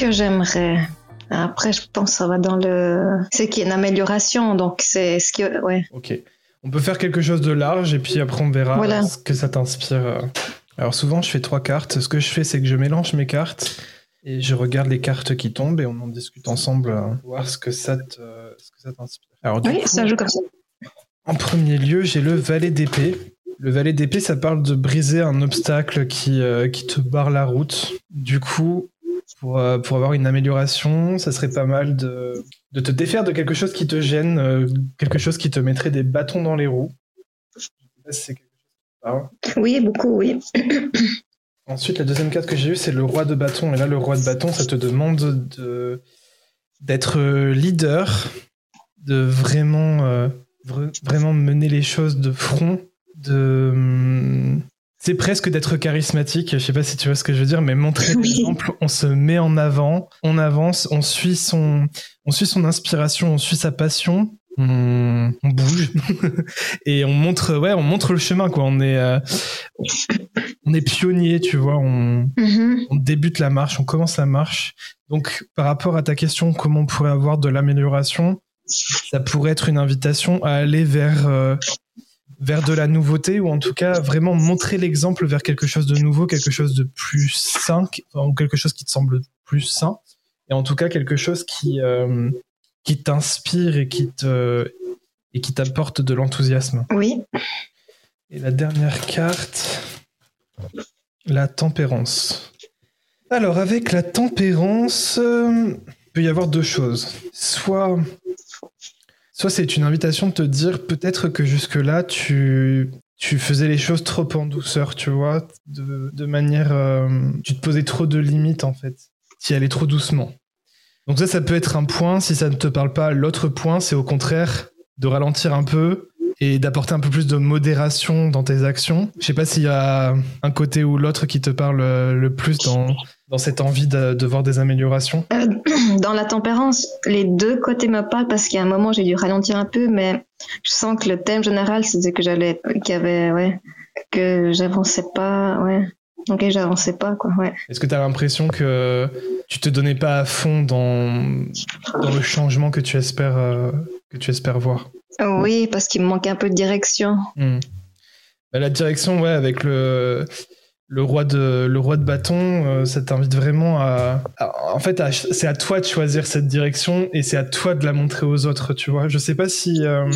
que j'aimerais. Après, je pense que ça va dans le. C'est qu'il y a une amélioration, donc c'est ce qui. Ouais. Ok. On peut faire quelque chose de large et puis après on verra ce que ça t'inspire. Alors souvent, je fais trois cartes. Ce que je fais, c'est que je mélange mes cartes et je regarde les cartes qui tombent et on en discute ensemble, euh, voir ce que ça t'inspire. Alors, oui, ça joue comme ça. En premier lieu, j'ai le valet d'épée. Le valet d'épée, ça parle de briser un obstacle qui, euh, qui te barre la route. Du coup, pour, euh, pour avoir une amélioration, ça serait pas mal de, de te défaire de quelque chose qui te gêne, quelque chose qui te mettrait des bâtons dans les roues. Oui, beaucoup, oui. Ensuite, la deuxième carte que j'ai eue, c'est le roi de bâton. Et là, le roi de bâton, ça te demande de d'être leader, de vraiment, euh, vraiment mener les choses de front, de hum, c'est presque d'être charismatique. Je sais pas si tu vois ce que je veux dire, mais montrer l'exemple. On se met en avant, on avance, on suit son, on suit son inspiration, on suit sa passion, on, bouge et on montre ouais on montre le chemin quoi on est euh, on est pionnier tu vois mm-hmm. on, débute la marche on commence la marche donc par rapport à ta question comment on pourrait avoir de l'amélioration ça pourrait être une invitation à aller vers euh, vers de la nouveauté ou en tout cas vraiment montrer l'exemple vers quelque chose de nouveau quelque chose de plus sain ou quelque chose qui te semble plus sain et en tout cas quelque chose qui euh, qui t'inspire et qui te et qui t'apporte de l'enthousiasme. Oui. Et la dernière carte, la tempérance. Alors avec la tempérance, euh, il peut y avoir deux choses. Soit soit c'est une invitation de te dire peut-être que jusque-là tu tu faisais les choses trop en douceur, tu vois, de, manière euh, tu te posais trop de limites en fait. Tu y allais trop doucement. Donc ça, ça peut être un point. Si ça ne te parle pas, l'autre point, c'est au contraire de ralentir un peu et d'apporter un peu plus de modération dans tes actions. Je sais pas s'il y a un côté ou l'autre qui te parle le plus dans, dans cette envie de, voir des améliorations? Euh, Dans la tempérance, les deux côtés me parlent parce a un moment j'ai dû ralentir un peu, mais je sens que le thème général c'était que j'allais, qu'il y avait, ouais, que j'avançais pas, ouais. Ok, j'avançais pas, quoi, ouais. Est-ce que tu as l'impression que tu te donnais pas à fond dans, dans le changement que tu espères, euh, que tu espères voir? Oui, parce qu'il me manque un peu de direction. Hmm. Bah, la direction, ouais, avec le, le, roi, de, le roi de bâton, euh, ça t'invite vraiment à. en fait, c'est à toi de choisir cette direction et c'est à toi de la montrer aux autres, tu vois. Je sais pas si. Euh,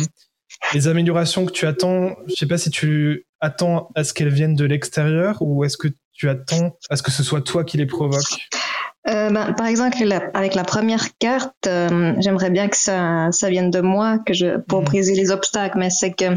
les améliorations que tu attends, je sais pas si tu attends à ce qu'elles viennent de l'extérieur ou est-ce que tu attends à ce que ce soit toi qui les provoque? Euh, ben, par exemple, avec la première carte, euh, j'aimerais bien que ça, ça vienne de moi, que je pour mhm. briser les obstacles, mais c'est que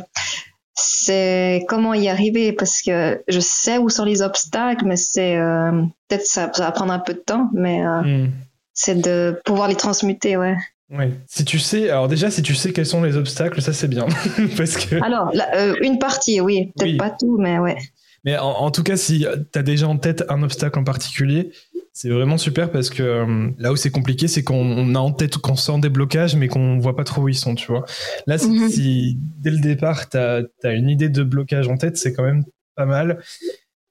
c'est comment y arriver parce que je sais où sont les obstacles, mais c'est euh, peut-être ça, ça, va prendre un peu de temps, mais mhm. c'est de pouvoir les transmuter, ouais. Oui. Si tu sais, alors déjà, si tu sais quels sont les obstacles, ça c'est bien. Parce que... Alors, euh, une partie, oui. Peut-être pas tout, mais ouais. Mais en, tout cas, si tu as déjà en tête un obstacle en particulier, c'est vraiment super parce que euh, là où c'est compliqué, c'est qu'on a en tête qu'on sent des blocages, mais qu'on voit pas trop où ils sont, tu vois. Là, mhm. si dès le départ, tu as, as, une idée de blocage en tête, c'est quand même pas mal.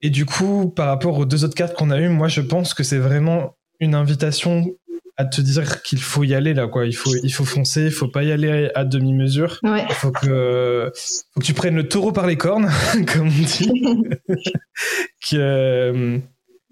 Et du coup, par rapport aux deux autres cartes qu'on a eues, moi, je pense que c'est vraiment une invitation à te dire qu'il faut y aller là quoi il faut il faut foncer il faut pas y aller à demi mesure il faut que faut que tu prennes le taureau par les cornes comme on dit que euh,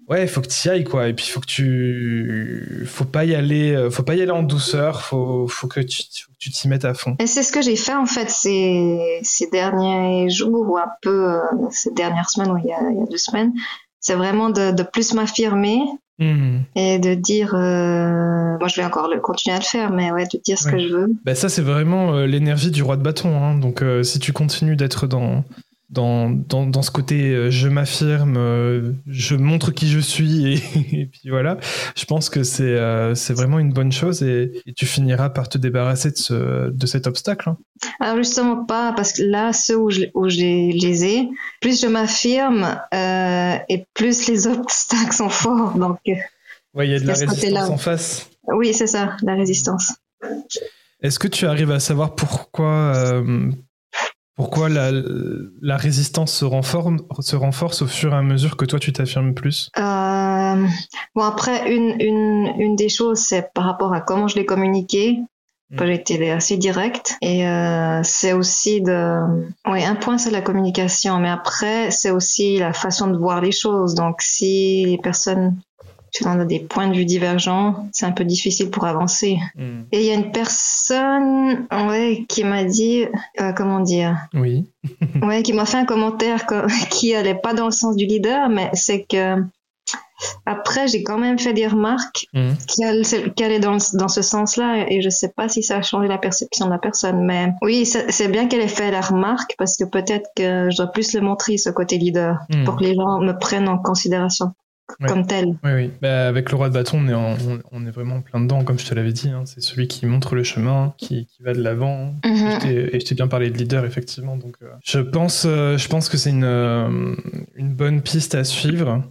ouais il faut que tu y ailles quoi et puis il faut que tu faut pas y aller euh, faut pas y aller en douceur faut faut que tu tu t'y mettes à fond et c'est ce que j'ai fait en fait ces ces derniers jours ou un peu euh, ces dernières semaines ou il y a, il y a deux semaines c'est vraiment de, de plus m'affirmer Mhm. Et de dire, euh, moi je vais encore le, continuer à le faire, mais ouais, de dire ce que je veux. Bah ça c'est vraiment euh, l'énergie du roi de bâton. Hein. Donc euh, si tu continues d'être dans, dans, dans, dans, ce côté euh, je m'affirme, euh, je montre qui je suis et, puis voilà. Je pense que c'est euh, vraiment une bonne chose et, tu finiras par te débarrasser de, ce, de cet obstacle. Hein. Alors justement pas parce que là ceux où je, où je les ai, plus je m'affirme et plus les obstacles sont forts. Donc ouais, il y a de la résistance en face. Oui, c'est ça, la résistance. Est-ce que tu arrives à savoir pourquoi pourquoi la, la résistance se renforce, se renforce au fur et à mesure que toi tu t'affirmes plus? Euh, bon, après, une, une, une des choses, c'est par rapport à comment je l'ai communiqué. Mm. J'ai été assez directe. Et euh, c'est aussi de... Oui, un point, c'est la communication. Mais après, c'est aussi la façon de voir les choses. Donc, si les personnes tu en as des points de vue divergents, c'est un peu difficile pour avancer. Mm. Et il y a une personne ouais, qui m'a dit, euh, comment dire, Oui. ouais, qui m'a fait un commentaire co- qui allait pas dans le sens du leader, mais c'est que après j'ai quand même fait des remarques Mm. qui allaient, qui allaient dans, dans ce sens-là et je sais pas si ça a changé la perception de la personne, mais oui, c'est bien qu'elle ait fait la remarque parce que peut-être que je dois plus le montrer ce côté leader Mm. pour que les gens me prennent en considération Ouais. comme tel. Oui, oui. Bah, avec le roi de bâton, on est, en- on, on est vraiment plein dedans, comme je te l'avais dit. hein. C'est celui qui montre le chemin, qui, qui va de l'avant. Mhm. Et je t'ai bien parlé de leader, effectivement. Donc, euh, je pense, euh, je pense que c'est une, euh, une bonne piste à suivre.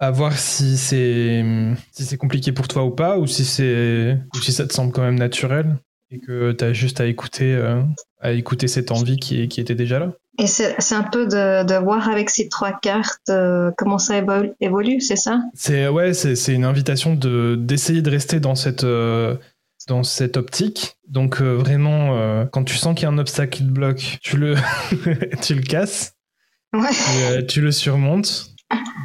À voir si c'est si c'est compliqué pour toi ou pas, ou si c'est ou si ça te semble quand même naturel et que tu as juste à écouter euh, à écouter cette envie qui, qui était déjà là. Et c'est un peu de, de voir avec ces trois cartes euh, comment ça évol- évolue, c'est ça? C'est ouais, c'est une invitation de d'essayer de rester dans cette euh, dans cette optique. Donc vraiment, quand tu sens qu'il y a un obstacle qui te bloque, tu le tu le casses, Ouais. tu, tu le surmontes.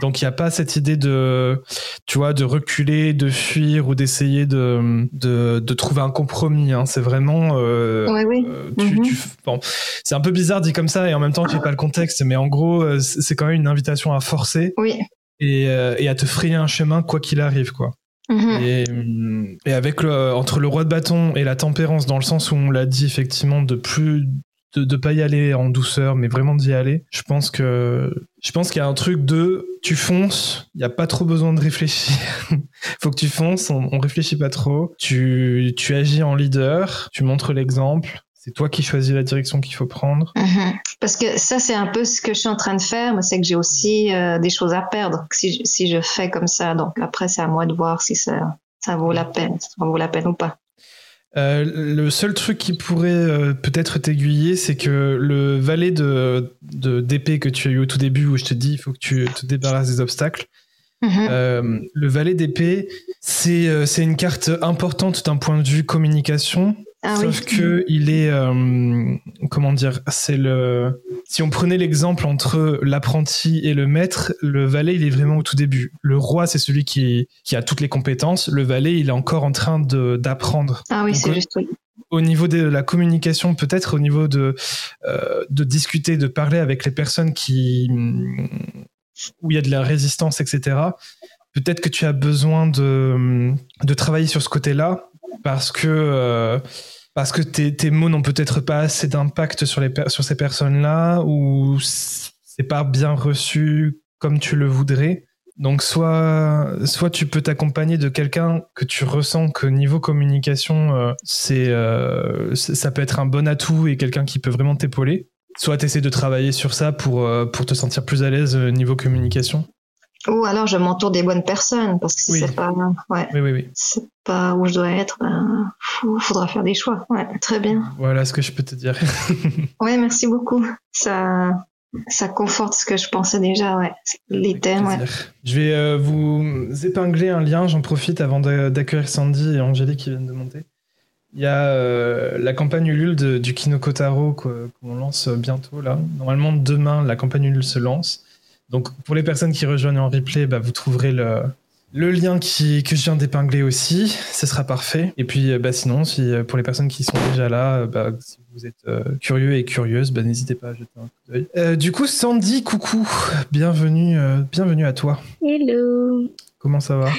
Donc il n'y a pas cette idée de tu vois de reculer, de fuir ou d'essayer de, de de trouver un compromis. hein. C'est vraiment euh, Oui, oui. euh, Mhm. tu- bon, c'est un peu bizarre dit comme ça et en même temps tu n'as pas le contexte, mais en gros euh, c'est quand même une invitation à forcer Oui. et, et à te frayer un chemin quoi qu'il arrive quoi. Mhm. Et, et avec le, entre le roi de bâton et la tempérance dans le sens où on l'a dit effectivement de plus de, de pas y aller en douceur mais vraiment d'y aller je pense que je pense qu'il y a un truc de tu fonces il y a pas trop besoin de réfléchir faut que tu fonces on, réfléchit pas trop tu tu agis en leader tu montres l'exemple c'est toi qui choisis la direction qu'il faut prendre Mhm. Parce que ça, c'est un peu ce que je suis en train de faire, mais c'est que j'ai aussi euh, des choses à perdre si, je- si je fais comme ça. Donc après, c'est à moi de voir si ça, ça vaut la peine, ça vaut la peine ou pas. Euh, le seul truc qui pourrait euh, peut-être t'aiguiller, c'est que le valet de d'épée que tu as eu au tout début, où je te dis il faut que tu te débarrasses des obstacles, Mhm. euh, le valet d'épée, c'est c'est une carte importante d'un point de vue communication. Ah oui. Sauf que il est euh, comment dire, c'est le si on prenait l'exemple entre l'apprenti et le maître, le valet il est vraiment au tout début. Le roi c'est celui qui qui a toutes les compétences. Le valet il est encore en train d'apprendre Ah oui, c'est juste. oui. au niveau de la communication, peut-être au niveau de, euh, de discuter, de parler avec les personnes qui, où il y a de la résistance, etc. Peut-être que tu as besoin de, de travailler sur ce côté-là parce que, euh, tes, mots n'ont peut-être pas assez d'impact sur, les ces personnes-là ou c'est pas bien reçu comme tu le voudrais. Donc soit, tu peux t'accompagner de quelqu'un que tu ressens que niveau communication, euh, euh, ça peut être un bon atout et quelqu'un qui peut vraiment t'épauler. Soit tu essaies de travailler sur ça pour, pour te sentir plus à l'aise niveau communication. Ou alors je m'entoure des bonnes personnes parce que si Oui. c'est pas, ouais, Oui, oui, oui. c'est pas où je dois être, ben, faudra faire des choix. Ouais, très bien. Voilà ce que je peux te dire. Ouais, merci beaucoup. Ça, ça conforte ce que je pensais déjà. Ouais, les thèmes. Ouais. Je vais euh, vous épingler un lien, j'en profite avant d'a- d'accueillir Sandy et Angélique qui viennent de monter. Il y a euh, la campagne Ulule de- du Kinoko Taro que- qu'on lance bientôt là. Normalement demain la campagne Ulule se lance. Donc pour les personnes qui rejoignent en replay, bah, vous trouverez le, le lien qui, que je viens d'épingler aussi. Ce sera parfait. Et puis euh, bah, sinon, si, euh, pour les personnes qui sont déjà là, euh, bah, si vous êtes euh, curieux et curieuse, bah, n'hésitez pas à jeter un coup d'œil. Euh, du coup, Sandy, coucou. Bienvenue, euh, bienvenue à toi. Hello. Comment ça va?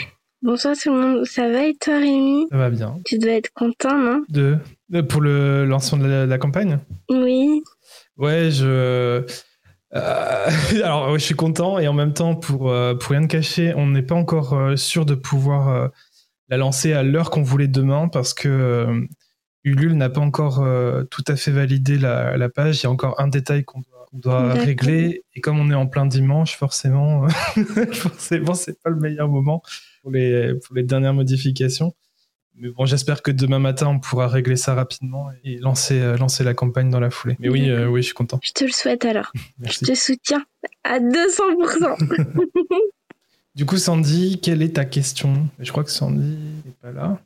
Bonsoir tout le monde. Ça va et toi Rémi? Ça va bien. Tu dois être content, non? De, pour le lancement de la, de la campagne? Oui. Ouais, je. Euh, alors, ouais, je suis content et en même temps, pour, euh, pour rien de cacher, on n'est pas encore euh, sûr de pouvoir la lancer à l'heure qu'on voulait demain parce que Ulule n'a pas encore tout à fait validé la, la page. Il y a encore un détail qu'on doit, doit régler et comme on est en plein dimanche, forcément, forcément, c'est pas le meilleur moment pour les, pour les dernières modifications. Mais bon, j'espère que demain matin, on pourra régler ça rapidement et lancer, euh, lancer la campagne dans la foulée. Mais oui, euh, oui, je suis content. Je te le souhaite alors. Merci. Je te soutiens à 200%. Du coup, Sandy, quelle est ta question? Je crois que Sandy n'est pas là?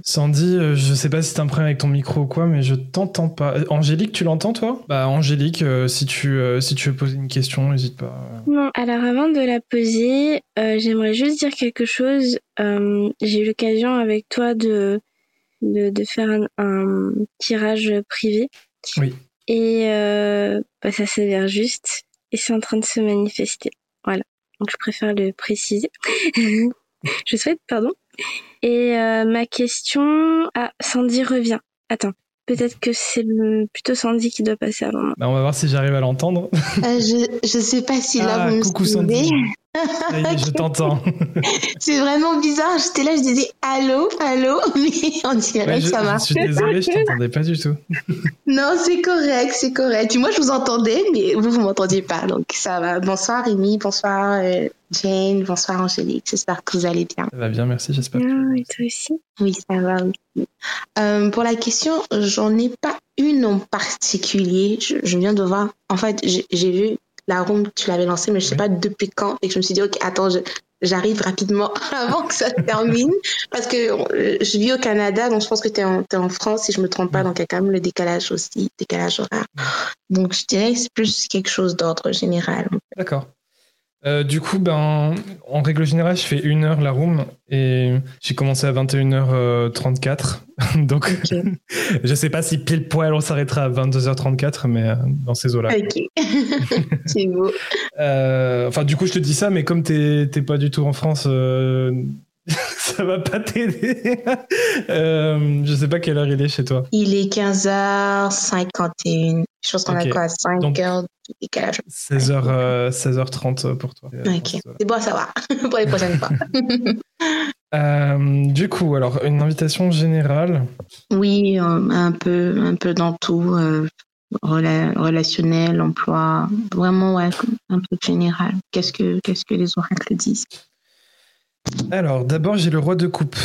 Sandy, euh, je sais pas si t'as un problème avec ton micro ou quoi, mais je t'entends pas. Euh, Angélique, tu l'entends toi? Bah Angélique, euh, si tu si tu veux poser une question, n'hésite pas. Non, alors avant de la poser, j'aimerais juste dire quelque chose. J'ai eu l'occasion avec toi de, de, de faire un, un tirage privé. Oui. Et bah, ça s'avère juste. Et c'est en train de se manifester. Voilà. Donc je préfère le préciser. je souhaite, pardon. Et euh, ma question... Ah, Sandy revient. Attends. Peut-être que c'est plutôt Sandy qui doit passer avant moi. Bah, on va voir si j'arrive à l'entendre. Euh, je, je sais pas si là Ah, vous me coucou. Sandy. Est, je t'entends. C'est vraiment bizarre. J'étais là, je disais allô, allô, mais on dirait Ouais, que je, ça je marche. suis désolé, je t'entendais pas du tout. Non, c'est correct, c'est correct. Moi, je vous entendais, mais vous, vous m'entendiez pas. Donc, ça va. Bonsoir, Rémi. Bonsoir, euh, Jane. Bonsoir, Angélique. J'espère que vous allez bien. Ça va bien, merci, j'espère. Ah, et toi aussi Oui, ça va aussi. Euh, pour la question, j'en ai pas une en particulier. Je, je viens de voir. En fait, j'ai vu la room tu l'avais lancée, mais je sais Oui. pas depuis quand. Et que je me suis dit, ok, attends, j'arrive rapidement avant que ça se termine. Parce que euh, je vis au Canada, donc je pense que tu es, en France, si je me trompe pas, donc il y a quand même le décalage aussi, décalage horaire. Donc je dirais que c'est plus quelque chose d'ordre général. D'accord. Euh, du coup, ben, en règle générale, je fais une heure la room et j'ai commencé à 21h34. Donc, Ok. je sais pas si pile poil on s'arrêtera à 22h34, mais euh, dans ces eaux-là. Ok, c'est beau. Euh, Enfin, du coup, je te dis ça, mais comme t'es t'es pas du tout en France, euh, ça va pas t'aider. euh, je sais pas quelle heure il est chez toi. Il est 15h51. Je pense qu'on a quoi 5 Donc- heures de décalage. 16h, euh, 16h30 pour toi. Euh, Ok, eaux-là. c'est bon à savoir pour les prochaines fois. Euh, du coup, alors, une invitation générale. oui, euh, un peu, un peu dans tout, euh, rela- relationnel, emploi, vraiment ouais, un peu général. Qu'est-ce que, qu'est-ce que les oracles disent? Alors, d'abord, j'ai le roi de coupe.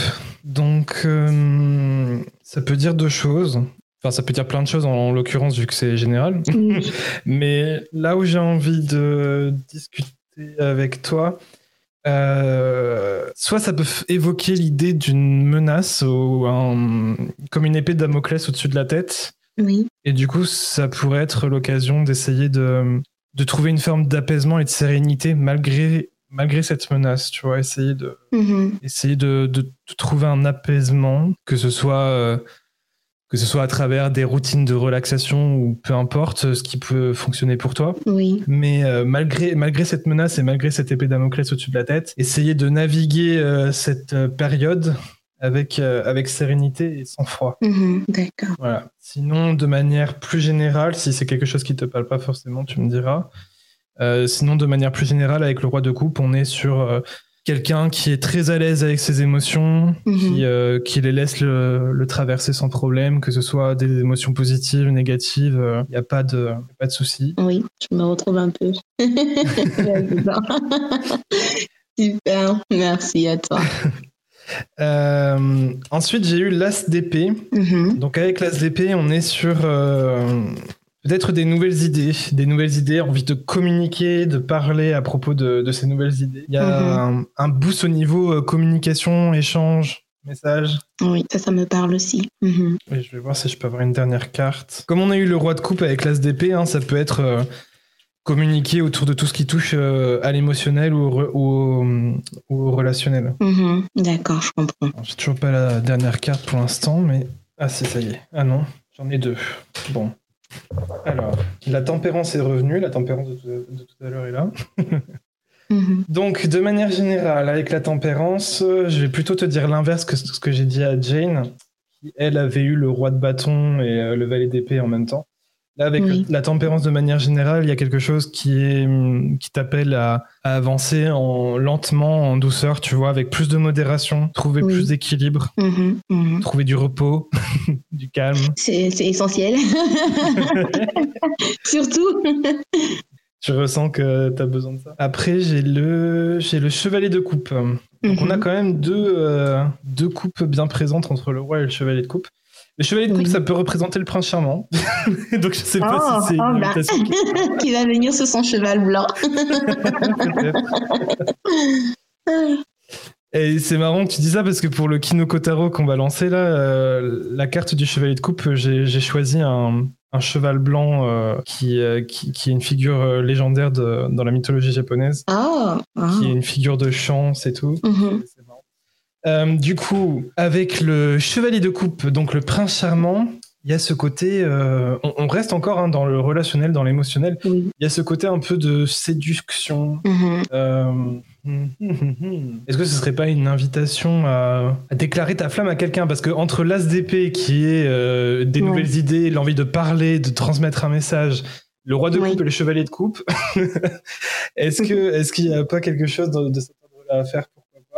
Donc, euh, ça peut dire deux choses. Enfin, ça peut dire plein de choses, en, en l'occurrence, vu que c'est général. Mais là où j'ai envie de discuter avec toi, euh, soit ça peut évoquer l'idée d'une menace ou un- comme une épée de Damoclès au-dessus de la tête. Oui, Et du coup, ça pourrait être l'occasion d'essayer de, de trouver une forme d'apaisement et de sérénité malgré, malgré cette menace. Tu vois, essayer de, Mhm. essayer de, de- de trouver un apaisement, que ce soit euh, que ce soit à travers des routines de relaxation ou peu importe euh, ce qui peut fonctionner pour toi. oui, Mais euh, malgré, malgré cette menace et malgré cette épée Damoclès au-dessus de la tête, essayer de naviguer euh, cette période avec, avec sérénité et sans froid. Mhm. d'accord. Voilà. Sinon, de manière plus générale, si c'est quelque chose qui te parle pas forcément, tu me diras. Euh, sinon, de manière plus générale, avec le roi de coupe, on est sur euh, quelqu'un qui est très à l'aise avec ses émotions, Mhm. qui, euh, qui les laisse le, le traverser sans problème, que ce soit des émotions positives, négatives, il n'y a pas de, pas de souci. Oui, je me retrouve un peu. Super, merci à toi. Euh, ensuite, j'ai eu l'as d'épée. Mhm. Donc avec l'as d'épée, on est sur peut-être des nouvelles idées, des nouvelles idées, envie de communiquer, de parler à propos de, de ces nouvelles idées. Il y a un, un boost au niveau euh, communication, échange, message. Oui, ça, ça me parle aussi. Mhm. Je vais voir si je peux avoir une dernière carte. Comme on a eu le roi de coupe avec l'as d'épée, hein, ça peut être euh, communiquer autour de tout ce qui touche euh, à l'émotionnel ou, au re- ou au- ou au relationnel. Mhm. D'accord, je comprends. J'ai toujours pas la dernière carte pour l'instant, mais. Ah, si, ça y est. Ah non, j'en ai deux. Bon. Alors, la tempérance est revenue. La tempérance de, de tout à l'heure est là. Mhm. Donc, de manière générale, avec la tempérance, je vais plutôt te dire l'inverse que ce que j'ai dit à Jane, qui, elle, avait eu le roi de bâton et euh, le valet d'épée en même temps. Là, avec Oui. la tempérance de manière générale, il y a quelque chose qui est hum, qui t'appelle à, à avancer en lentement, en douceur, tu vois, avec plus de modération, trouver Oui. plus d'équilibre, Mhm. Mhm. trouver du repos, du calme. C'est c'est essentiel. Surtout. Tu ressens que tu as besoin de ça. Après, j'ai le j'ai le chevalier de coupe. Donc on a Mhm. quand même deux, euh, deux coupes bien présentes entre le roi et le chevalier de coupe. Le chevalier de coupe, Oui. ça peut représenter le prince charmant. Donc je sais pas Oh, si c'est une oh, bah. invitation qui- va venir sur son cheval blanc. Et c'est marrant que tu dis ça parce que pour le Kino Kotaro qu'on va lancer là, euh, la carte du chevalier de coupe, j'ai j'ai choisi un, un cheval blanc euh, qui, euh, qui, qui est une figure euh, légendaire de- dans la mythologie japonaise, Oh. qui est une figure de chance et tout. Mhm. C'est marrant. Euh, du coup, avec le chevalier de coupe, donc le prince charmant, il y a ce côté, euh, on, on reste encore hein, dans le relationnel, dans l'émotionnel. Oui. Il y a ce côté un peu de séduction. Mhm. Euh, hum, hum, hum. Est-ce que ce serait pas une invitation à, à déclarer ta flamme à quelqu'un? Parce que entre l'as d'épée qui est euh, des Ouais. nouvelles idées, l'envie de parler, de transmettre un message, le roi de Oui. coupe et le chevalier de coupe, est-ce que est-ce qu'il n'y a pas quelque chose de, de cet ordre-là à faire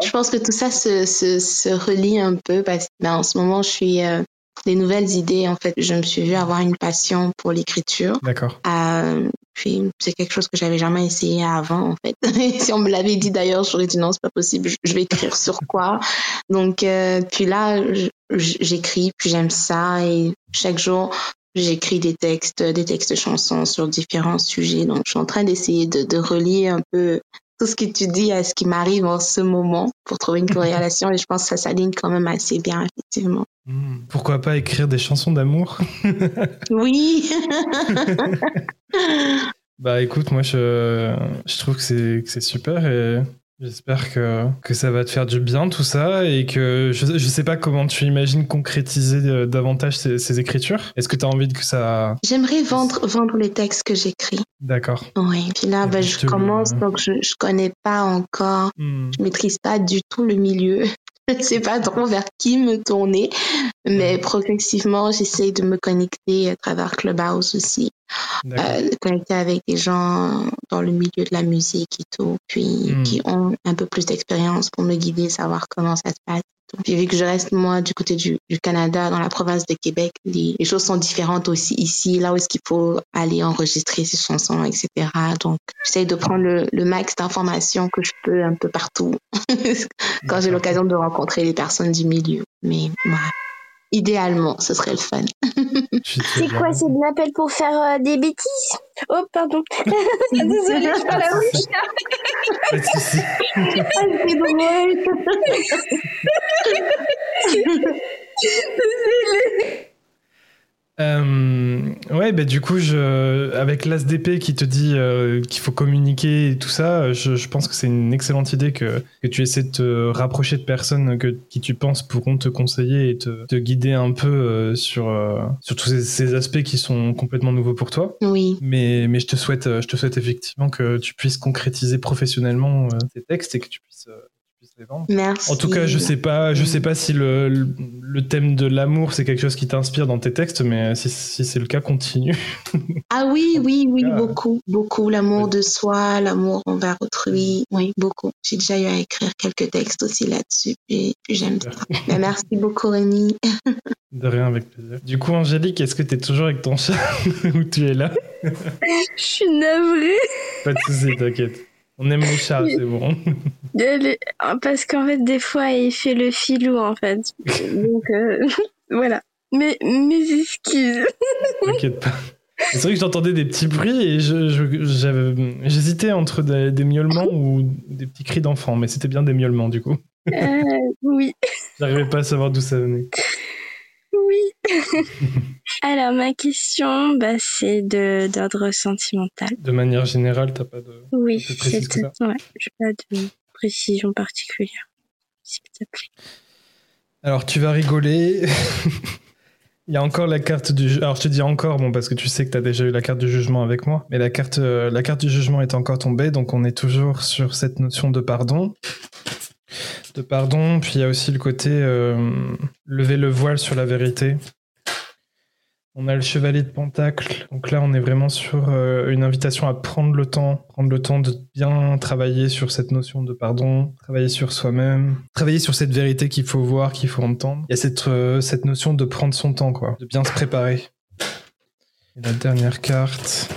Je pense que tout ça se, se, se relie un peu parce que ben, en ce moment, je suis euh, des nouvelles idées. En fait, je me suis vue avoir une passion pour l'écriture. D'accord. Euh, puis c'est quelque chose que j'avais jamais essayé avant en fait. si on me l'avait dit d'ailleurs, j'aurais dit non, c'est pas possible. Je, vais écrire sur quoi? Donc euh, puis là, j'écris, puis j'aime ça et chaque jour j'écris des textes, des textes chansons sur différents sujets. Donc je suis en train d'essayer de, de relier un peu tout ce que tu dis à ce qui m'arrive en ce moment pour trouver une corrélation et je pense que ça s'aligne quand même assez bien effectivement. Hmm. Pourquoi pas écrire des chansons d'amour? Oui. Bah écoute, moi je, je trouve que c'est que c'est super et j'espère que, que ça va te faire du bien tout ça et que je, je sais pas comment tu imagines concrétiser euh, davantage ces, ces écritures. Est-ce que tu as envie que ça... J'aimerais vendre vendre les textes que j'écris. D'accord. Oui, puis là, ben, je le- commence, donc je, je connais pas encore, Hmm. je maîtrise pas du tout le milieu. Je sais pas trop vers qui me tourner, mais progressivement, j'essaie de me connecter à travers Clubhouse aussi. Euh, de connecter avec des gens dans le milieu de la musique et tout, puis Mm. qui ont un peu plus d'expérience pour me guider, savoir comment ça se passe. Puis vu que je reste moi du côté du, du Canada, dans la province de Québec, les, les choses sont différentes aussi ici, là où est-ce qu'il faut aller enregistrer ses chansons, etc. Donc j'essaie de prendre le, le max d'informations que je peux un peu partout quand j'ai l'occasion de rencontrer les personnes du milieu. Mais voilà. Idéalement, ce serait le fun. C'est quoi C'est de l'appel pour faire euh, des bêtises? Oh, pardon. Désolée, je parle à bouche. Pas de souci. c'est drôle. Euh, ouais, bah du coup, je, avec l'ASDP qui te dit euh, qu'il faut communiquer et tout ça, je, je pense que c'est une excellente idée que, que tu essaies de te rapprocher de personnes que, qui tu penses pourront te conseiller et te, te guider un peu euh, sur, euh, sur tous ces, ces aspects qui sont complètement nouveaux pour toi. Oui. Mais, mais je, te souhaite, je te souhaite effectivement que tu puisses concrétiser professionnellement tes textes et que tu puisses, tu. Merci. En tout cas, je sais pas, je sais pas si le, le, le thème de l'amour c'est quelque chose qui t'inspire dans tes textes, mais si, si c'est le cas, continue. Ah oui, oui, oui, cas, beaucoup, beaucoup. L'amour ouais. de soi, l'amour envers autrui, oui, beaucoup. J'ai déjà eu à écrire quelques textes aussi là-dessus, puis j'aime ça. Mais merci beaucoup, Rémi. De rien, avec plaisir. Du coup, Angélique, est-ce que t'es toujours avec ton chat ou tu es là? Je suis navrée. Pas de soucis, t'inquiète. On aime chats, c'est bon. Ah, Parce qu'en fait, des fois, il fait le filou, en fait. Donc, euh, voilà. Mais mes excuses. T'inquiète pas. C'est vrai que j'entendais des petits bruits et je, je- j'hésitais entre des, des miaulements ou des petits cris d'enfants, mais c'était bien des miaulements du coup. Euh, oui, J'arrivais pas à savoir d'où ça venait. Oui. Alors, ma question, bah, c'est de d'ordre sentimental. De manière générale, t'as pas de. Oui, c'est que ouais, j'ai pas de précision particulière, s'il te plaît. Alors tu vas rigoler. Il y a encore la carte du. ju- Alors je te dis encore, bon parce que tu sais que t'as déjà eu la carte du jugement avec moi, mais la carte, euh, la carte du jugement est encore tombée, donc on est toujours sur cette notion de pardon. De pardon, puis il y a aussi le côté euh, lever le voile sur la vérité. On a le chevalier de Pentacle, donc là on est vraiment sur euh, une invitation à prendre le temps, prendre le temps de bien travailler sur cette notion de pardon, travailler sur soi-même, travailler sur cette vérité qu'il faut voir, qu'il faut entendre. Il y a cette, euh, notion de prendre son temps, quoi, de bien se préparer. La dernière carte.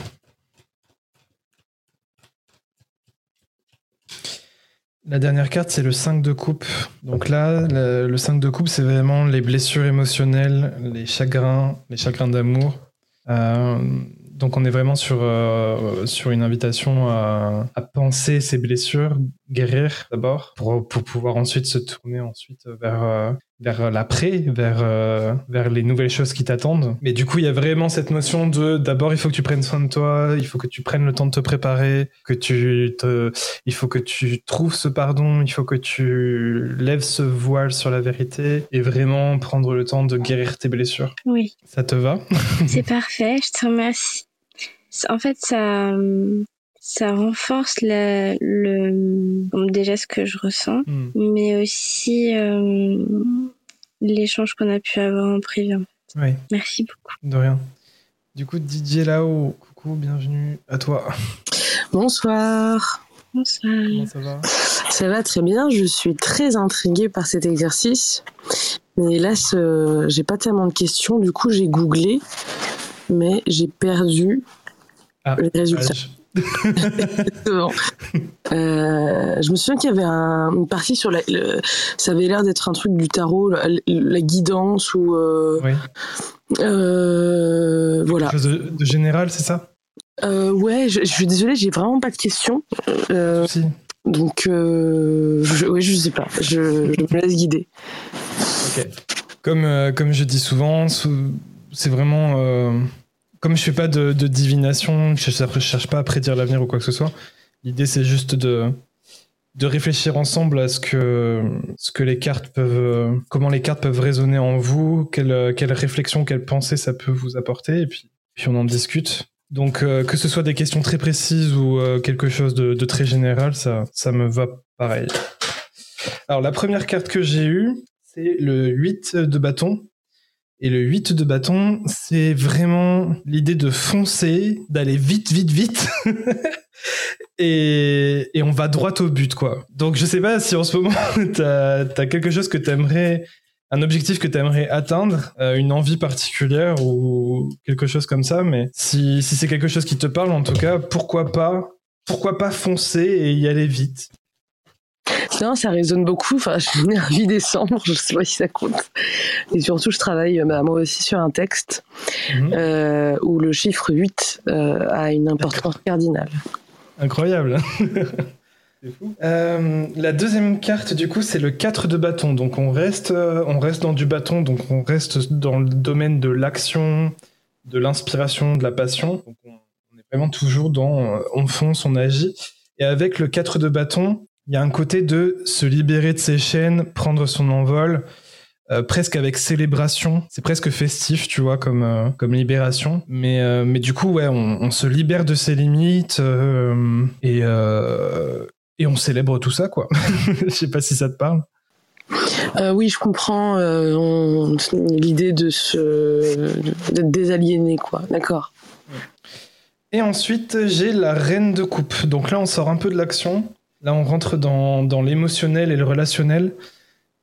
La dernière carte, c'est le 5 de coupe. Donc là, le, le 5 de coupe, c'est vraiment les blessures émotionnelles, les chagrins, les chagrins d'amour. Euh, donc on est vraiment sur, euh, sur une invitation à, à penser ces blessures, guérir d'abord, pour, pour pouvoir ensuite se tourner ensuite vers, euh, vers l'après, vers, euh, vers les nouvelles choses qui t'attendent. Mais du coup, il y a vraiment cette notion de d'abord, il faut que tu prennes soin de toi, il faut que tu prennes le temps de te préparer, que tu te, il faut que tu trouves ce pardon, il faut que tu lèves ce voile sur la vérité et vraiment prendre le temps de guérir tes blessures. Oui, Ça te va? C'est parfait. Je te remercie. En fait, ça, ça renforce la- le, bon, déjà ce que je ressens, Hmm. mais aussi euh, l'échange qu'on a pu avoir en privé. Oui, Merci beaucoup. de rien. Du coup, Didier là-haut, coucou, bienvenue à toi. Bonsoir. Bonsoir. Comment ça va? Ça va très bien. Je suis très intriguée par cet exercice. Mais hélas, euh, j'ai pas tellement de questions. Du coup, j'ai googlé, mais j'ai perdu Ah, les résultats. Âge. Exactement. Euh, je me souviens qu'il y avait un- une partie sur la. le- ça avait l'air d'être un truc du tarot, la, la guidance ou. euh, Oui. euh, voilà. Quelque chose de, de général, c'est ça? Ouais, je, je suis désolée, j'ai vraiment pas de questions. Si. donc, je, ouais, je sais pas. Je, je me laisse guider. Ok. Comme, comme je dis souvent, sou- c'est vraiment. Comme je fais pas de, divination, je je cherche pas à prédire l'avenir ou quoi que ce soit. L'idée, c'est juste de, de réfléchir ensemble à ce que, ce que les cartes peuvent. comment les cartes peuvent résonner en vous, quelle, quelle réflexion, quelle pensée ça peut vous apporter, et puis, puis on en discute. Donc, euh, que ce soit des questions très précises ou euh, quelque chose de, de très général, ça, ça me va pareil. Alors, la première carte que j'ai eue, c'est le 8 de bâton. Et le 8 de bâton, c'est vraiment l'idée de foncer, d'aller vite, vite, vite. et, on va droit au but, quoi. Donc, je sais pas si en ce moment, t'as as quelque chose que t'aimerais, un objectif que t'aimerais atteindre, euh, une envie particulière ou quelque chose comme ça, mais si, si c'est quelque chose qui te parle, en tout cas, pourquoi pas, pourquoi pas foncer et y aller vite? Non, ça résonne beaucoup. Enfin, je suis un 8 décembre, je sais pas si ça compte. Et surtout, je travaille bah, moi aussi sur un texte Mhm. euh, où le chiffre 8 euh, a une importance cardinale. Incroyable. Fou. Euh, la deuxième carte, du coup, c'est le 4 de bâton. Donc, on reste, euh, on reste dans du bâton, donc on reste dans le domaine de l'action, de l'inspiration, de la passion. Donc, on, on est vraiment toujours dans euh, on fonce, on agit. Et avec le 4 de bâton, il y a un côté de se libérer de ses chaînes, prendre son envol, euh, presque avec célébration. C'est presque festif, tu vois, comme, euh, comme libération. Mais, euh, mais du coup, ouais, on, on se libère de ses limites et, et on célèbre tout ça, quoi. Je sais pas si ça te parle. Euh, oui, je comprends on- l'idée de se d'être désaliéné, quoi. D'accord. Et ensuite, j'ai la reine de coupe. Donc là, on sort un peu de l'action. Là, on rentre dans, dans l'émotionnel et le relationnel.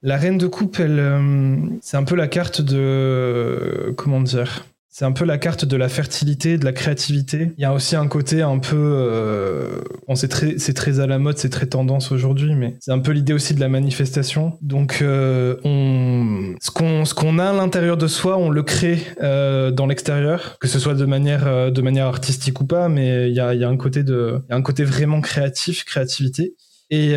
La reine de coupe, elle, euh, c'est un peu la carte de. Comment dire C'est un peu la carte de la fertilité, de la créativité. Il y a aussi un côté un peu. euh, c'est très, c'est très à la mode, c'est très tendance aujourd'hui, mais c'est un peu l'idée aussi de la manifestation. Donc, euh, on, ce qu'on, ce qu'on a à l'intérieur de soi, on le crée euh, dans l'extérieur, que ce soit de manière, de manière artistique ou pas, mais il y a, il y a un côté de, il y a un côté vraiment créatif, créativité. Et,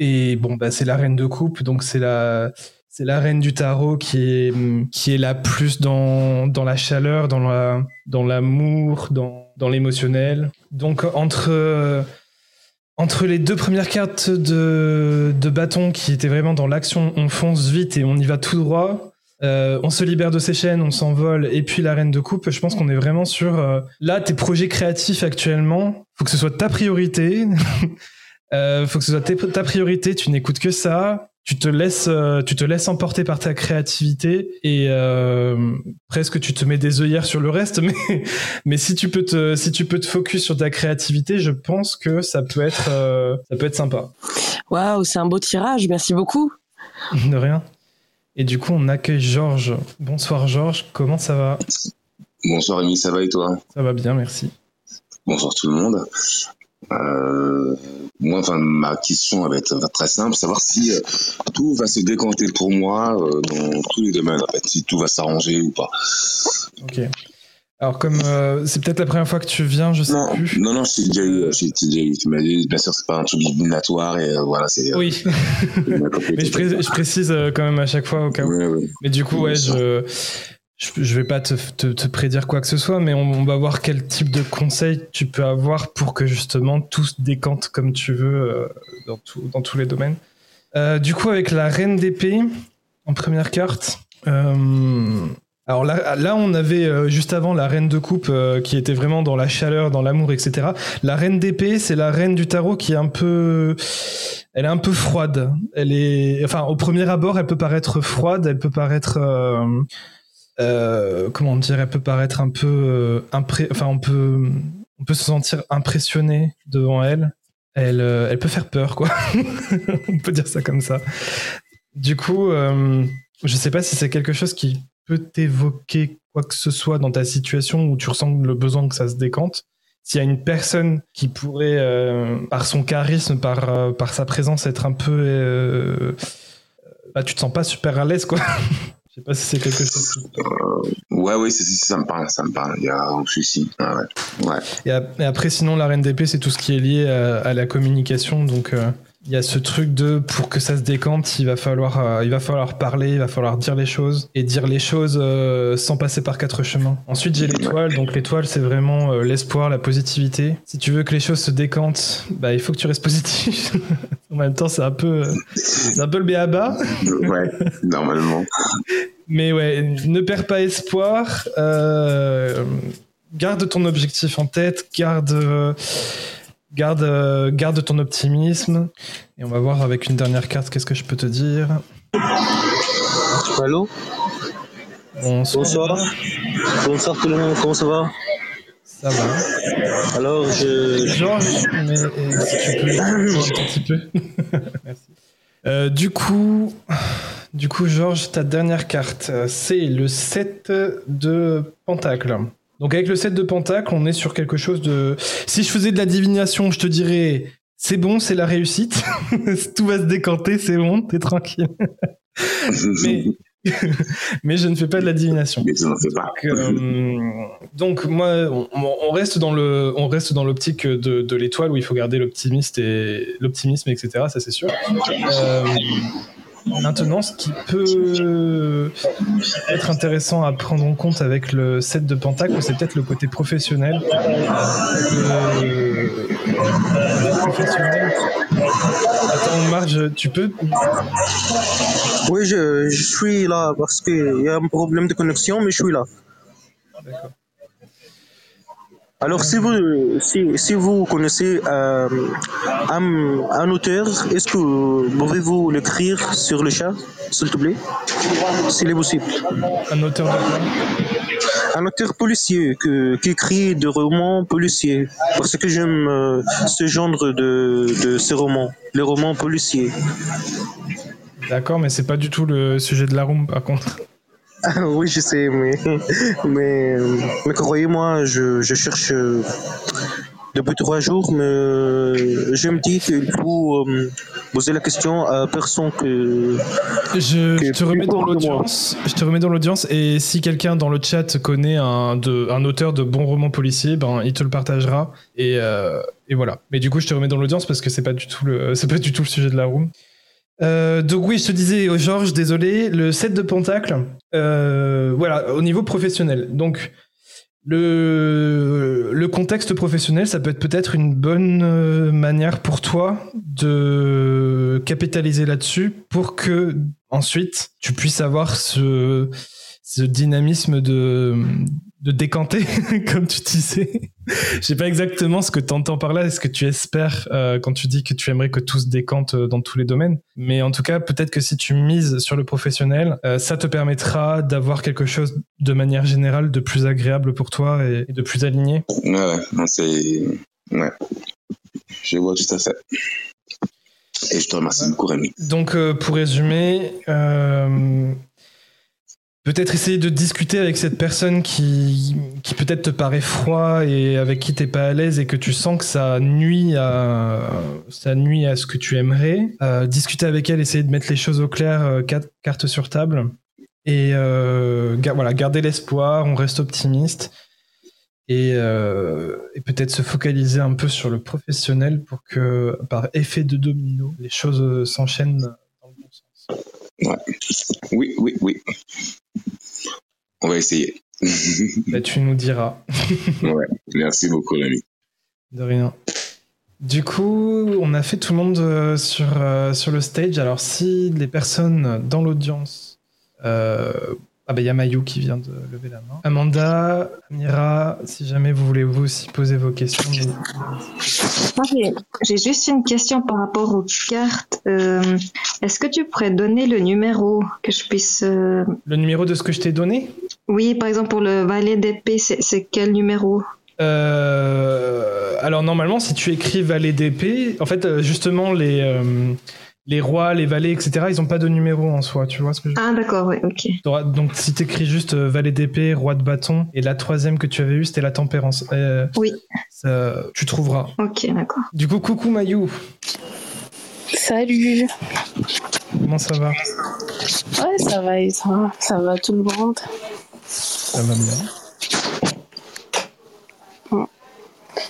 et bon, bah, c'est la reine de coupe, donc c'est la, c'est la reine du tarot qui est, qui est la plus dans, dans la chaleur, dans la, dans l'amour, dans, dans l'émotionnel. Donc entre, entre les deux premières cartes de, de bâton qui étaient vraiment dans l'action, on fonce vite et on y va tout droit. Euh, on se libère de ses chaînes, on s'envole, et puis la reine de coupe, je pense qu'on est vraiment sur euh, là tes projets créatifs actuellement. Faut que ce soit ta priorité. euh, faut que ce soit ta priorité. Tu n'écoutes que ça. Tu te laisses, euh, tu te laisses emporter par ta créativité et euh, presque tu te mets des œillères sur le reste. Mais mais si tu peux te, si tu peux te focus sur ta créativité, je pense que ça peut être, euh, ça peut être sympa. Waouh, c'est un beau tirage. Merci beaucoup. De rien. Et du coup, on accueille Georges. Bonsoir Georges, comment ça va? Bonsoir Rémi, ça va et toi? Ça va bien, merci. Bonsoir tout le monde. Euh, moi, enfin, ma question va être, va être très simple, savoir si euh, tout va se décanter pour moi euh, dans tous les domaines, en fait, si tout va s'arranger ou pas. Ok. Alors comme c'est peut-être la première fois que tu viens, je sais Non, plus. non, non, j'ai déjà eu, j'ai déjà eu. Tu m'as dit, bien sûr, c'est pas un truc divinatoire et voilà, c'est. Oui, mais je, pré- je précise quand même à chaque fois au cas où. Ouais, ouais. Mais du coup, ouais, je, je, je vais pas te, te, prédire quoi que ce soit, mais on, va voir quel type de conseils tu peux avoir pour que justement tout se décante comme tu veux euh, dans, tout- dans tous les domaines. Euh, du coup, avec la reine d'épée en première carte. euh, alors là, là, on avait juste avant la reine de coupe qui était vraiment dans la chaleur, dans l'amour, etc. La reine d'épée, c'est la reine du tarot qui est un peu, elle est un peu froide. Elle est, enfin, au premier abord, elle peut paraître froide, elle peut paraître, euh, comment dire, elle peut paraître un peu, euh, enfin, on peut, on peut se sentir impressionné devant elle. Elle, euh, elle peut faire peur, quoi. on peut dire ça comme ça. Du coup, euh, je sais pas si c'est quelque chose qui peut t'évoquer quoi que ce soit dans ta situation où tu ressens le besoin que ça se décante. S'il y a une personne qui pourrait, par son charisme, par, par sa présence, être un peu. bah, tu te sens pas super à l'aise, quoi. Je sais pas si c'est quelque chose. qui- Ouais, oui, c'est- c'est- ça me parle, ça me parle. Il y a un souci. Ah ouais. et après, sinon, la reine d'épée, c'est tout ce qui est lié à, à la communication. Donc, euh, il y a ce truc de pour que ça se décante, il va falloir, euh, il va falloir parler, il va falloir dire les choses et dire les choses euh, sans passer par quatre chemins. Ensuite, j'ai l'étoile. Donc, l'étoile, c'est vraiment euh, l'espoir, la positivité. Si tu veux que les choses se décantent, bah, il faut que tu restes positif. en même temps, c'est un peu, c'est un peu le béaba. ouais, normalement. Mais ouais, ne perds pas espoir. garde ton objectif en tête. Garde, garde, euh, garde ton optimisme. Et on va voir avec une dernière carte qu'est-ce que je peux te dire? Allô? Bonsoir. Bonsoir. Bonsoir tout le monde, comment ça va? Ça va. Alors, je... Georges, mais si tu peux un petit peu. Merci. Euh, du coup, du coup, Georges, ta dernière carte, euh, c'est le 7 de Pentacle. Donc avec le 7 de Pentacle, on est sur quelque chose de... Si je faisais de la divination, je te dirais, c'est bon, c'est la réussite. Tout va se décanter, c'est bon, t'es tranquille. Mais, mais je ne fais pas de la divination. Mais tu n'en fais pas. Donc, euh, donc, moi, on, on reste dans le, on reste dans l'optique de, de l'étoile où il faut garder et l'optimisme, etc. Ça c'est sûr. Euh, maintenant, ce qui peut être intéressant à prendre en compte avec le set de Pentacle, c'est peut-être le côté professionnel. Le- côté professionnel. Attends, Marge, tu peux? Oui, je, je suis là parce qu'il y a un problème de connexion, mais je suis là. D'accord. Alors, si vous, si, si vous connaissez euh, un, un auteur, est-ce que pouvez-vous l'écrire sur le chat, s'il te plaît? S'il est possible. Un auteur de quoi? Un auteur policier que- qui écrit des romans policiers. Parce que j'aime euh, ce genre de, de ces romans, les romans policiers. D'accord, mais c'est pas du tout le sujet de la room par contre. Oui, je sais, mais, mais, mais croyez-moi, je, je cherche euh, depuis trois jours, mais euh, je me dis qu'il faut euh, poser la question à personne que. Je, est te remets dans que l'audience. Je te remets dans l'audience et si quelqu'un dans le chat connaît un, de, un auteur de bons romans policiers, ben il te le partagera et, euh, et voilà. Mais du coup, je te remets dans l'audience parce que c'est pas du tout le c'est pas du tout le sujet de la room. Donc oui, je te disais, oh, Georges, désolé, le set de Pentacle, euh, voilà, au niveau professionnel. Donc le, le contexte professionnel, ça peut être peut-être une bonne euh, manière pour toi de capitaliser là-dessus pour que ensuite tu puisses avoir ce, ce dynamisme de, de décanter, comme tu disais. Je sais pas exactement ce que tu entends par là et ce que tu espères euh, quand tu dis que tu aimerais que tout se décante euh, dans tous les domaines. Mais en tout cas, peut-être que si tu mises sur le professionnel, euh, ça te permettra d'avoir quelque chose de manière générale de plus agréable pour toi et, et de plus aligné. Ouais, c'est. Ouais. Je vois tout à fait. Et je te remercie beaucoup, Rémi. Donc, euh, pour résumer, euh, peut-être essayer de discuter avec cette personne qui, qui peut-être te paraît froid et avec qui t'es pas à l'aise et que tu sens que ça nuit à, ça nuit à ce que tu aimerais. Euh, discuter avec elle, essayer de mettre les choses au clair, euh, cartes sur table. Et euh, voilà, garder l'espoir, on reste optimiste. Et, euh, et peut-être se focaliser un peu sur le professionnel pour que, par effet de domino, les choses s'enchaînent dans le bon sens. Oui, oui, oui. On va essayer. Bah, tu nous diras. ouais. Merci beaucoup, l'ami. De rien. Du coup, on a fait tout le monde euh, sur, euh, sur le stage. Alors, si les personnes dans l'audience. euh, ah, bah, il y a Mayou qui vient de lever la main. Amanda, Amira, si jamais vous voulez vous aussi poser vos questions. Moi, j'ai- juste une question par rapport aux cartes. Euh, Est-ce que tu pourrais donner le numéro que je puisse... euh, Le numéro de ce que je t'ai donné? Oui, par exemple, pour le valet d'épée, c'est quel numéro? Euh, alors normalement, si tu écris valet d'épée, en fait, justement, les, les rois, les valets, etc., ils ont pas de numéro en soi, tu vois ce que je Ah, d'accord, oui, ok. T'auras- Donc si tu écris juste euh, valet d'épée, roi de bâton, et la troisième que tu avais eue, c'était la tempérance. Euh, Oui. ça- tu trouveras. Ok, d'accord. Du coup, coucou Mayou, Salut. comment ça va Ouais, ça va, et ça, ça va tout le monde? Ça va bien. Ouais.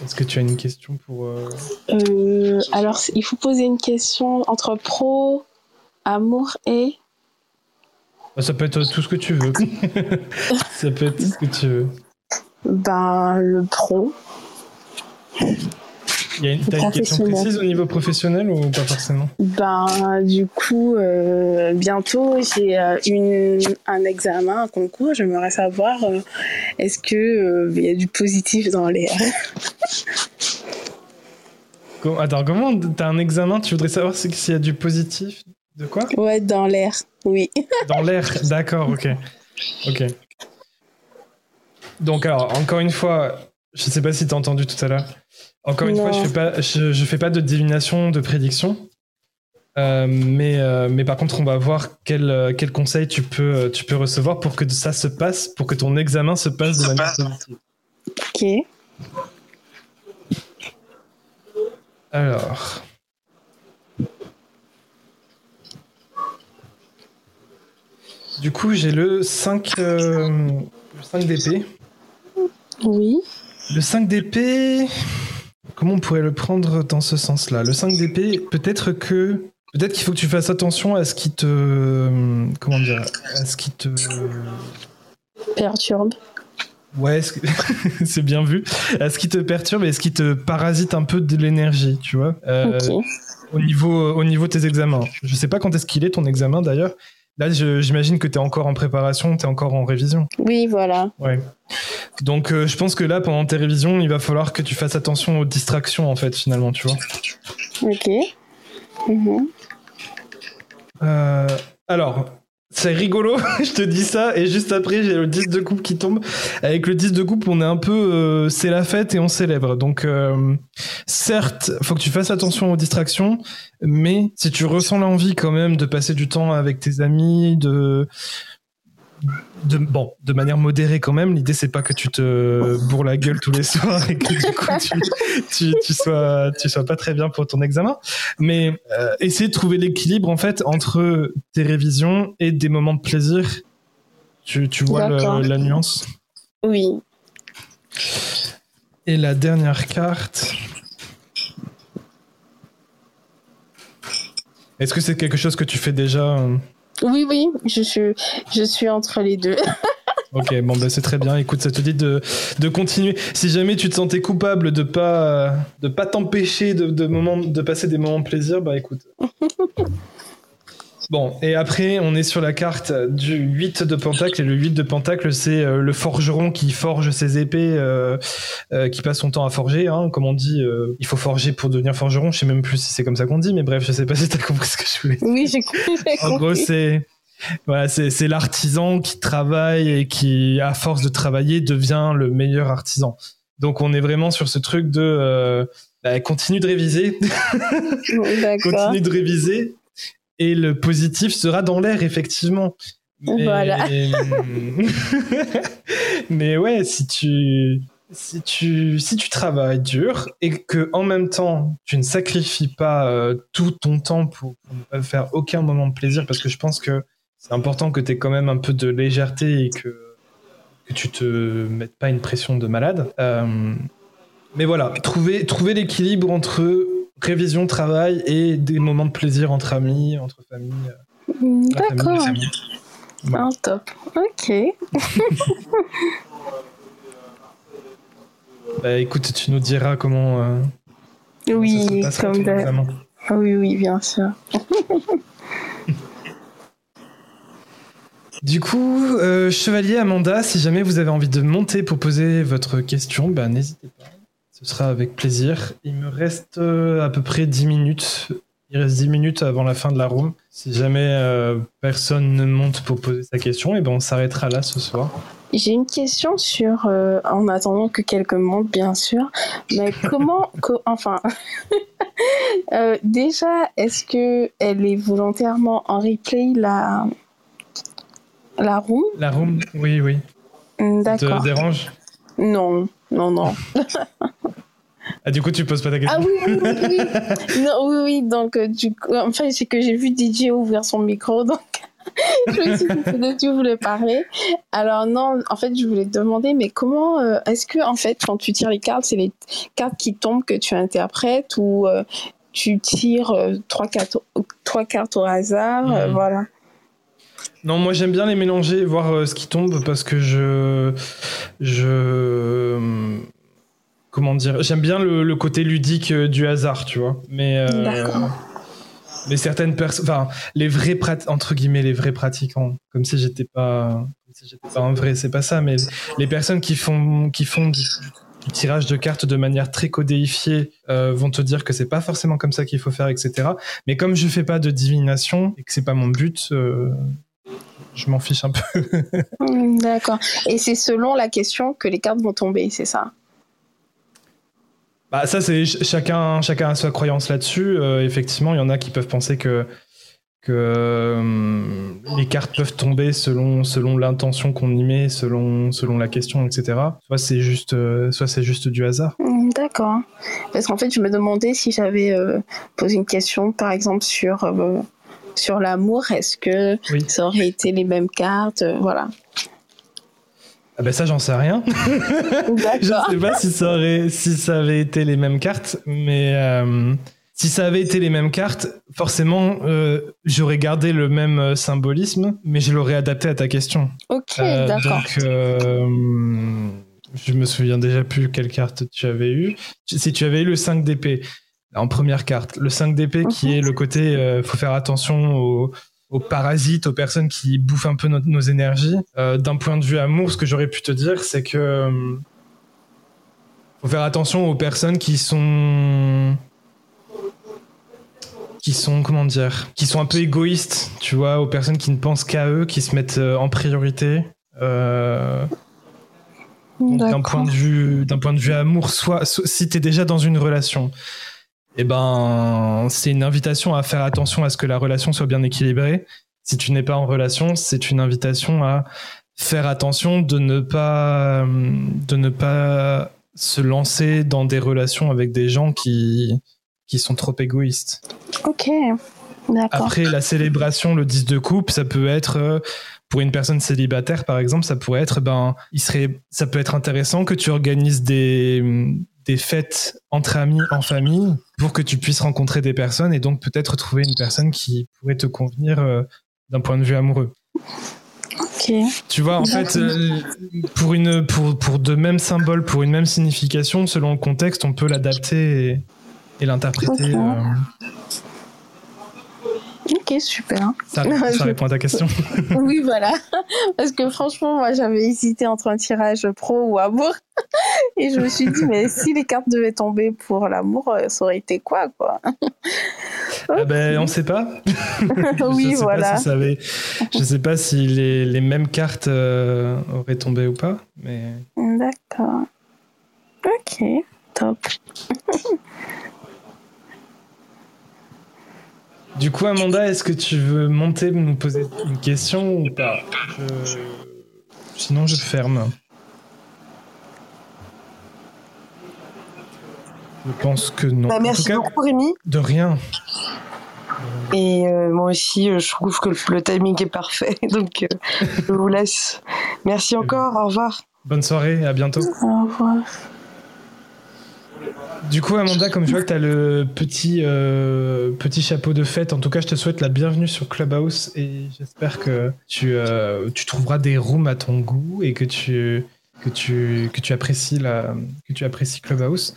Est-ce que tu as une question pour... euh, Euh, alors, il faut poser une question entre pro, amour et. bah, Ça peut être tout ce que tu veux. ça peut être ce que tu veux. Ben, le pro. Il y a une, une question précise au niveau professionnel ou pas forcément Ben, du coup, euh, bientôt, j'ai euh, une, un examen, un concours. J'aimerais savoir, euh, est-ce que euh, y a du positif dans l'air Attends, comment T'as un examen, tu voudrais savoir si- s'il y a du positif? De quoi? Ouais, dans l'air, oui. Dans l'air, d'accord, ok. Ok. Donc alors, encore une fois, je sais pas si t'as entendu tout à l'heure. Encore une Non. fois, je fais pas, je, je fais pas de divination, de prédiction. Euh, mais, euh, mais par contre, on va voir quel, euh, quel conseil tu peux, tu peux recevoir pour que ça se passe, pour que ton examen se passe de manière positive. Ok. Alors. Du coup, j'ai le 5, euh, le 5 d'épée. Oui. Le 5 d'épée, comment on pourrait le prendre dans ce sens-là? Le 5 d'épée, peut-être que. Peut-être qu'il faut que tu fasses attention à ce qui te. Comment dire À ce qui te. Perturbe. Ouais, c'est bien vu. À ce qui te perturbe et ce qui te parasite un peu de l'énergie, tu vois? Euh, au, niveau, au niveau de tes examens. Je sais pas quand est-ce qu'il est ton examen d'ailleurs. Là, j'imagine que tu es encore en préparation, tu es encore en révision. Oui, voilà. Ouais. Donc, euh, je pense que là, pendant tes révisions, il va falloir que tu fasses attention aux distractions, en fait, finalement, tu vois. Ok. Mhm. Euh, alors, c'est rigolo, je te dis ça, et juste après, j'ai le 10 de coupe qui tombe. Avec le 10 de coupe, on est un peu. euh, c'est la fête et on célèbre. Donc, euh, certes, faut que tu fasses attention aux distractions, mais si tu ressens l'envie quand même de passer du temps avec tes amis, de. De, bon, de manière modérée quand même. L'idée, c'est pas que tu te bourres la gueule tous les soirs et que du coup, tu, tu, tu sois, tu sois pas très bien pour ton examen. Mais euh, essayer de trouver l'équilibre en fait entre tes révisions et des moments de plaisir. Tu, tu vois le- la nuance? Oui. Et la dernière carte. Est-ce que c'est quelque chose que tu fais déjà euh? Oui, oui, je suis, je suis entre les deux. Ok, bon bah c'est très bien. Écoute, ça te dit de, de continuer. Si jamais tu te sentais coupable de pas de pas t'empêcher de, de moments de passer des moments de plaisir, bah écoute. Bon, et après, on est sur la carte du 8 de Pentacle. Et le 8 de Pentacle, c'est euh, le forgeron qui forge ses épées, euh, euh, qui passe son temps à forger. Hein. Comme on dit, il faut forger pour devenir forgeron. Je sais même plus si c'est comme ça qu'on dit, mais bref, je sais pas si t'as compris ce que je voulais Oui, j'ai compris. en gros, c'est voilà, c'est l'artisan qui travaille et qui, à force de travailler, devient le meilleur artisan. Donc, on est vraiment sur ce truc de bah, continue de réviser, continue de réviser, et le positif sera dans l'air effectivement. Mais... Voilà. Mais ouais, si tu si tu si tu travailles dur et que en même temps tu ne sacrifies pas euh, tout ton temps pour, pour ne pas faire aucun moment de plaisir, parce que je pense que c'est important que tu aies quand même un peu de légèreté et que que tu te mettes pas une pression de malade. Euh, mais voilà, trouver trouver l'équilibre entre révision, travail et des moments de plaisir entre amis, entre familles. euh, famille, D'accord. amis. Voilà. Ah, top. Ok. Bah écoute, tu nous diras comment. euh, comment ça Oui, passera, comme d'hab. Ah Oui, oui, bien sûr. Du coup, euh, Chevalier Amanda, si jamais vous avez envie de monter pour poser votre question, bah, n'hésitez pas. Ce sera avec plaisir. Il me reste euh, à peu près 10 minutes. Il reste 10 minutes avant la fin de la room. Si jamais euh, personne ne monte pour poser sa question, et ben on s'arrêtera là ce soir. J'ai une question sur, euh, en attendant que quelqu'un monte, bien sûr, mais comment, co- enfin, euh, déjà, est-ce que elle est volontairement en replay la, la room? La room, oui, oui. Ça te D'accord. dérange? Non, non, non. Ah, du coup, tu poses pas ta question Ah oui, oui, oui, oui. Non, oui, oui, donc, euh, du coup, enfin, c'est que j'ai vu DJ ouvrir son micro, donc je me suis dit que tu voulais parler. Alors, non, en fait, je voulais te demander, mais comment, euh, est-ce que, en fait, quand tu tires les cartes, c'est les cartes qui tombent que tu interprètes ou euh, tu tires trois, cartes, trois cartes au hasard, Mhm. voilà. Non, moi j'aime bien les mélanger, voir euh, ce qui tombe parce que je. Je. Comment dire J'aime bien le, le côté ludique euh, du hasard, tu vois. Mais. euh, D'accord. mais certaines personnes. Enfin, les vrais entre guillemets, les vrais pratiquants, comme si j'étais pas. Comme si j'étais pas un vrai, c'est pas ça, mais les personnes qui font, qui font du, du tirage de cartes de manière très codéifiée euh, vont te dire que c'est pas forcément comme ça qu'il faut faire, etc. Mais comme je fais pas de divination et que c'est pas mon but, je m'en fiche un peu. Hmm, D'accord. Et c'est selon la question que les cartes vont tomber, c'est ça? Bah ça c'est ch- chacun chacun a sa croyance là-dessus. Euh, effectivement, il y en a qui peuvent penser que que euh, les cartes peuvent tomber selon selon l'intention qu'on y met, selon selon la question, etc. Soit c'est juste euh, soit c'est juste du hasard. Hmm, D'accord. Parce qu'en fait, je me demandais si j'avais euh, posé une question, par exemple, sur, sur l'amour, est-ce que Oui. ça aurait été les mêmes cartes euh, Voilà. Ah ben ça j'en sais rien. Je D'accord. sais pas si ça aurait si ça avait été les mêmes cartes, mais euh, si ça avait été les mêmes cartes, forcément euh, j'aurais gardé le même symbolisme, mais je l'aurais adapté à ta question. Ok, Euh, d'accord. donc, je me souviens déjà plus quelle carte tu avais eu. Si tu avais eu le 5 d'épée, en première carte, le 5 d'épée qui est le côté, euh, faut faire attention aux, aux parasites, aux personnes qui bouffent un peu no- nos énergies. Euh, D'un point de vue amour, ce que j'aurais pu te dire, c'est que euh, faut faire attention aux personnes qui sont qui sont comment dire qui sont un peu égoïstes tu vois aux personnes qui ne pensent qu'à eux qui se mettent euh, en priorité. Euh, d'un point de vue d'un point de vue amour soit, soit- si tu es déjà dans une relation eh ben c'est une invitation à faire attention à ce que la relation soit bien équilibrée si tu n'es pas en relation c'est une invitation à faire attention de ne pas de ne pas se lancer dans des relations avec des gens qui qui sont trop égoïstes Ok. D'accord. après, la célébration, le 10 de coupe, ça peut être, euh, pour une personne célibataire, par exemple, ça pourrait être, ben, il serait, ça peut être intéressant que tu organises des, des fêtes entre amis, en famille, pour que tu puisses rencontrer des personnes et donc peut-être trouver une personne qui pourrait te convenir euh, d'un point de vue amoureux. Ok. Tu vois, en fait, euh, pour, une, pour, pour de mêmes symboles, pour une même signification, selon le contexte, on peut l'adapter et, et l'interpréter. Euh, Ok, super. ça, répond à ta question. oui, voilà. Parce que franchement, moi, j'avais hésité entre un tirage pro ou amour. Et je me suis dit, mais si les cartes devaient tomber pour l'amour, euh, ça aurait été quoi, quoi? Ah ben, on sait pas. je Oui, sais voilà. Pas si ça avait... Je sais pas si les, les mêmes cartes euh, auraient tombé ou pas, mais D'accord. Ok, top. Du coup, Amanda, est-ce que tu veux monter nous poser une question ou pas Je- Sinon, je ferme. Je pense que non. Bah, merci cas, beaucoup, Rémi. de rien. Et euh, moi aussi, euh, je trouve que le, le timing est parfait. Donc, euh, je vous laisse. Merci encore. Au revoir. Bonne soirée, à bientôt. Au revoir. Du coup, Amanda, comme je vois que tu as le petit, euh, petit chapeau de fête, en tout cas, je te souhaite la bienvenue sur Clubhouse et j'espère que tu, euh, tu trouveras des rooms à ton goût et que tu, que tu, que tu, apprécies, la, que tu apprécies Clubhouse.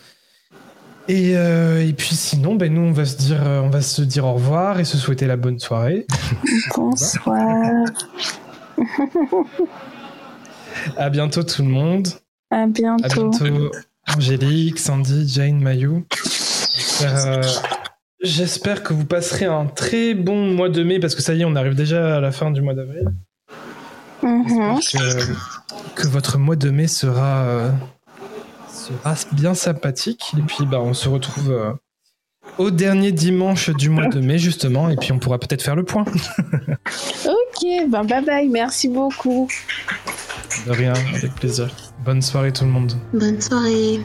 Et, euh, et puis sinon, ben, nous, on va, se dire, on va se dire au revoir et se souhaiter la bonne soirée. Bonsoir. À bientôt, tout le monde. À À bientôt. Angélique, Sandy, Jane, Mayou. J'espère, euh, J'espère que vous passerez un très bon mois de mai parce que ça y est, on arrive déjà à la fin du mois d'avril. Mhm. Que, que votre mois de mai sera, euh, sera bien sympathique. Et puis, bah, on se retrouve euh, au dernier dimanche du mois de mai, justement. Et puis, on pourra peut-être faire le point. Ok, ben bye bye, merci beaucoup. De rien, avec plaisir. Bonne soirée, tout le monde. Bonne soirée.